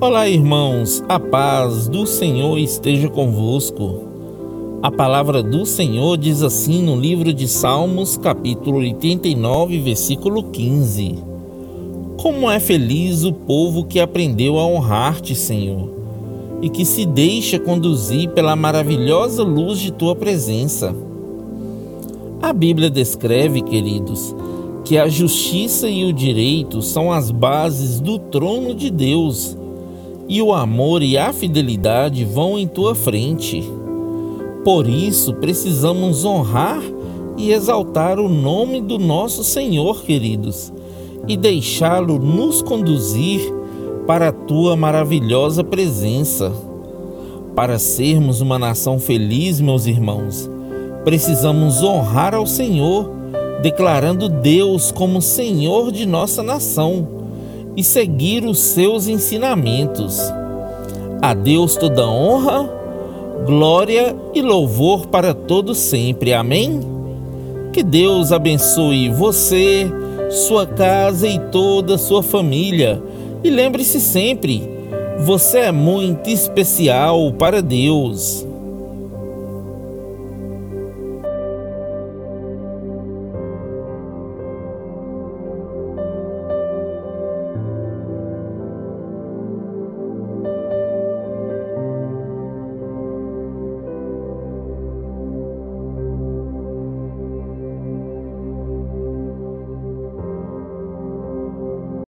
Olá, irmãos, a paz do Senhor esteja convosco. A palavra do Senhor diz assim no livro de Salmos, capítulo 89, versículo 15: Como é feliz o povo que aprendeu a honrar-te, Senhor, e que se deixa conduzir pela maravilhosa luz de tua presença. A Bíblia descreve, queridos, que a justiça e o direito são as bases do trono de Deus e o amor e a fidelidade vão em tua frente. Por isso precisamos honrar e exaltar o nome do nosso Senhor, queridos, e deixá-lo nos conduzir para a tua maravilhosa presença. Para sermos uma nação feliz, meus irmãos, precisamos honrar ao Senhor, declarando Deus como Senhor de nossa nação e seguir os seus ensinamentos. A Deus toda honra, glória e louvor para todos sempre. Amém? Que Deus abençoe você, sua casa e toda a sua família. E lembre-se sempre, você é muito especial para Deus.